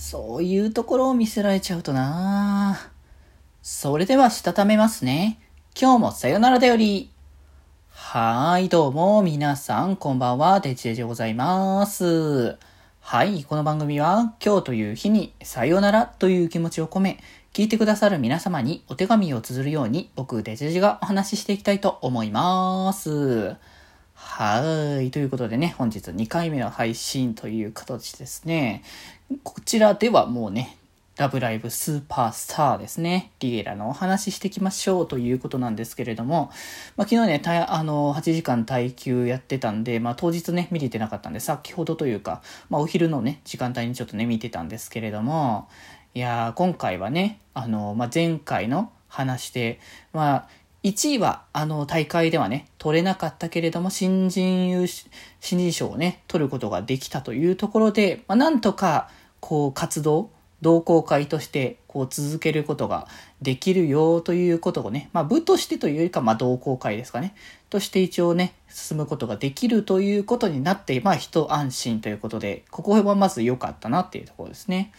そういうところを見せられちゃうとなそれではしたためますね。今日もさよならだより。はーい、どうも、皆さん、こんばんは、デジデジでございます。はい、この番組は、今日という日に、さよならという気持ちを込め、聞いてくださる皆様にお手紙を綴るように、僕、デジデジがお話ししていきたいと思います。はい。ということでね、本日2回目の配信という形ですね。こちらではもうね、ラブライブスーパースターですね。リエラのお話ししていきましょうということなんですけれども、まあ、昨日ね、あの、8時間耐久やってたんで、まあ、当日ね、見れてなかったんで、先ほどというか、まあ、お昼のね、時間帯にちょっとね、見てたんですけれども、いやー、今回はね、あの、まあ、前回の話で、まあ、1位は、あの、大会ではね、取れなかったけれども、新人優、新人賞をね、取ることができたというところで、まあ、なんとか、こう、活動、同好会として、こう、続けることができるよということをね、まあ、部としてというよりか、まあ、同好会ですかね、として一応ね、進むことができるということになって、まあ、一安心ということで、ここはまず良かったなっていうところですね。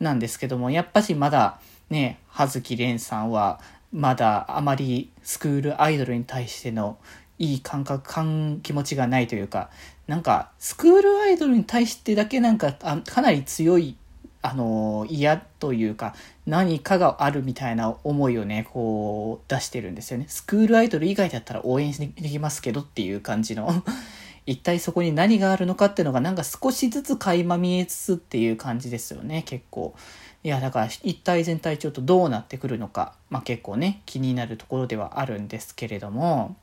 なんですけども、やっぱしまだ、ね、葉月蓮さんは、まだあまりスクールアイドルに対してのいい感覚、感、気持ちがないというか、なんか、スクールアイドルに対してだけなんか、かなり強い、あの嫌というか、何かがあるみたいな思いをね、こう、出してるんですよね。スクールアイドル以外だったら応援できますけどっていう感じの一体そこに何があるのかっていうのがなんか少しずつ垣間見えつつっていう感じですよね、結構。いや、だから一体全体ちょっとどうなってくるのか、まあ結構ね、気になるところではあるんですけれども、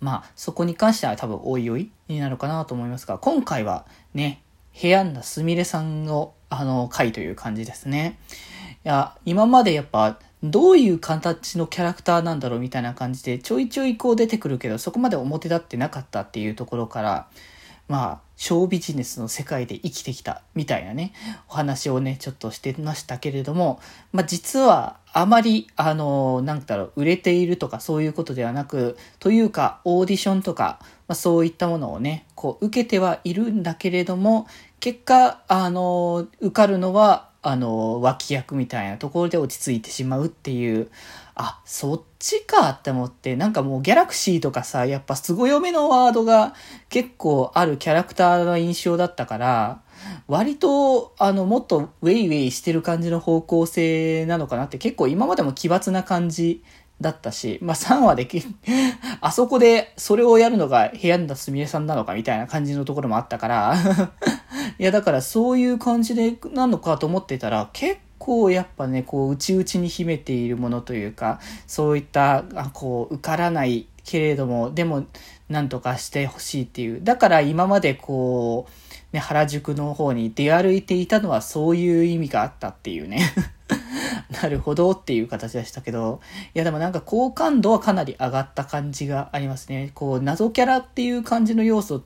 まあそこに関しては多分おいおいになるかなと思いますが、今回はね、部屋なすみれさんのあの回という感じですね。や、今までやっぱどういう形のキャラクターなんだろうみたいな感じでちょいちょいこう出てくるけどそこまで表立ってなかったっていうところからまあ、ショービジネスの世界で生きてきたみたいなね、お話をね、ちょっとしてましたけれども、まあ実はあまり、あの、なんだろう、売れているとかそういうことではなく、というか、オーディションとか、まあそういったものをね、こう、受けてはいるんだけれども、結果、あの、受かるのは、あの、脇役みたいなところで落ち着いてしまうっていう、あ、そっちかって思って、なんかもうギャラクシーとかさ、やっぱすごめのワードが結構あるキャラクターの印象だったから、割と、あの、もっとウェイウェイしてる感じの方向性なのかなって結構今までも奇抜な感じだったし、まあ3話で あそこでそれをやるのが部屋にだすみれさんなのかみたいな感じのところもあったから。いやだからそういう感じでなのかと思ってたら結構やっぱね、こう、内々に秘めているものというか、そういった、あこう、受からないけれども、でも、なんとかしてほしいっていう。だから今までこう、ね、原宿の方に出歩いていたのはそういう意味があったっていうねなるほどっていう形でしたけど、いやでもなんか好感度はかなり上がった感じがありますね。こう、謎キャラっていう感じの要素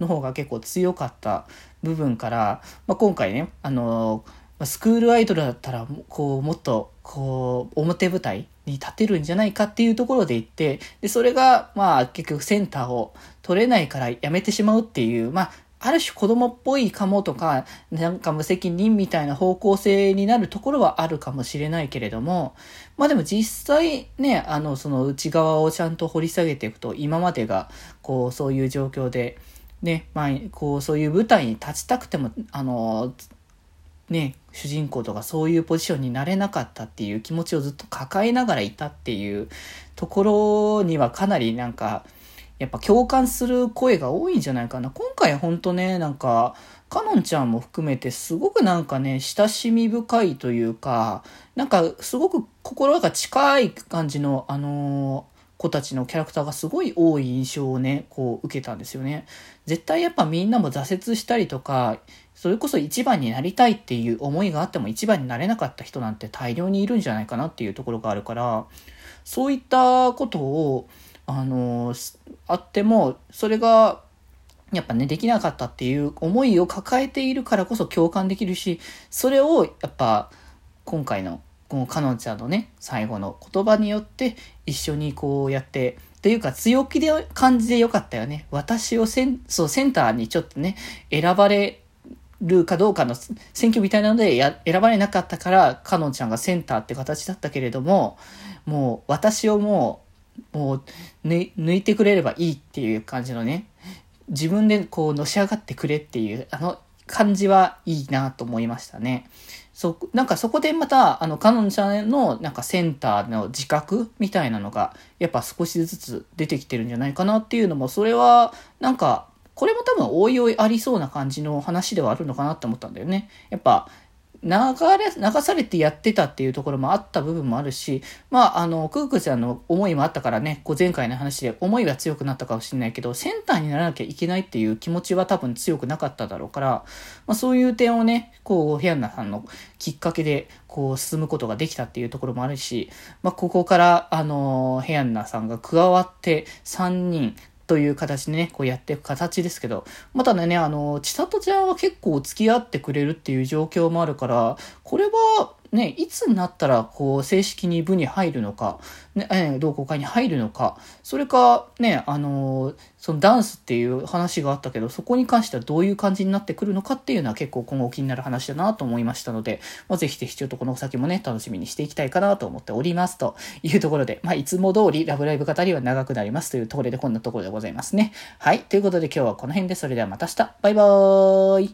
の方が結構強かった部分から、まあ、今回ね、あのースクールアイドルだったら、こう、もっと、こう、表舞台に立てるんじゃないかっていうところで言って、で、それが、まあ、結局センターを取れないからやめてしまうっていう、まあ、ある種子供っぽいかもとか、なんか無責任みたいな方向性になるところはあるかもしれないけれども、まあでも実際ね、あの、その内側をちゃんと掘り下げていくと、今までが、こう、そういう状況で、ね、まあ、こう、そういう舞台に立ちたくても、あの、ね、主人公とかそういうポジションになれなかったっていう気持ちをずっと抱えながらいたっていうところにはかなりなんか、やっぱ共感する声が多いんじゃないかな。今回ほんとね、なんか、かのんちゃんも含めてすごくなんかね、親しみ深いというか、なんかすごく心が近い感じの、あの子たちのキャラクターがすごい多い印象をね、こう受けたんですよね。絶対やっぱみんなも挫折したりとか、それこそ一番になりたいっていう思いがあっても一番になれなかった人なんて大量にいるんじゃないかなっていうところがあるから、そういったことを、あの、あっても、それが、やっぱね、できなかったっていう思いを抱えているからこそ共感できるし、それをやっぱ、今回のこの彼女のね、最後の言葉によって一緒にこうやって、というか強気で感じでよかったよね。私をセンそうセンターにちょっとね、選ばれるかどうかの選挙みたいなのでや選ばれなかったから、かのんちゃんがセンターって形だったけれども、もう私をもう、もう抜いてくれればいいっていう感じのね、自分でこうのし上がってくれっていう、あの感じはいいなと思いましたね。そ、なんかそこでまた、あの、彼女ちゃんのなんかセンターの自覚みたいなのが、やっぱ少しずつ出てきてるんじゃないかなっていうのも、それは、なんか、これも多分おいおいありそうな感じの話ではあるのかなって思ったんだよね。やっぱ、流れ、流されてやってたっていうところもあった部分もあるし、まあ、あの、クークちゃんの思いもあったからね、こう前回の話で思いは強くなったかもしれないけど、センターにならなきゃいけないっていう気持ちは多分強くなかっただろうから、まあ、そういう点をね、こう、ヘアンナさんのきっかけで、こう、進むことができたっていうところもあるし、まあ、ここから、あの、ヘアンナさんが加わって3人、という形でね、こうやっていく形ですけど、またね、あの、千里ちゃんは結構付き合ってくれるっていう状況もあるから、これは、ね、いつになったら、こう、正式に部に入るのか、ね、同好会に入るのか、それか、ね、あの、そのダンスっていう話があったけど、そこに関してはどういう感じになってくるのかっていうのは結構今後気になる話だなと思いましたので、まあ、ぜひぜひちょっとこの先もね、楽しみにしていきたいかなと思っておりますというところで、まあ、いつも通りラブライブ語りは長くなりますというところでこんなところでございますね。はい。ということで今日はこの辺で、それではまた明日。バイバーイ。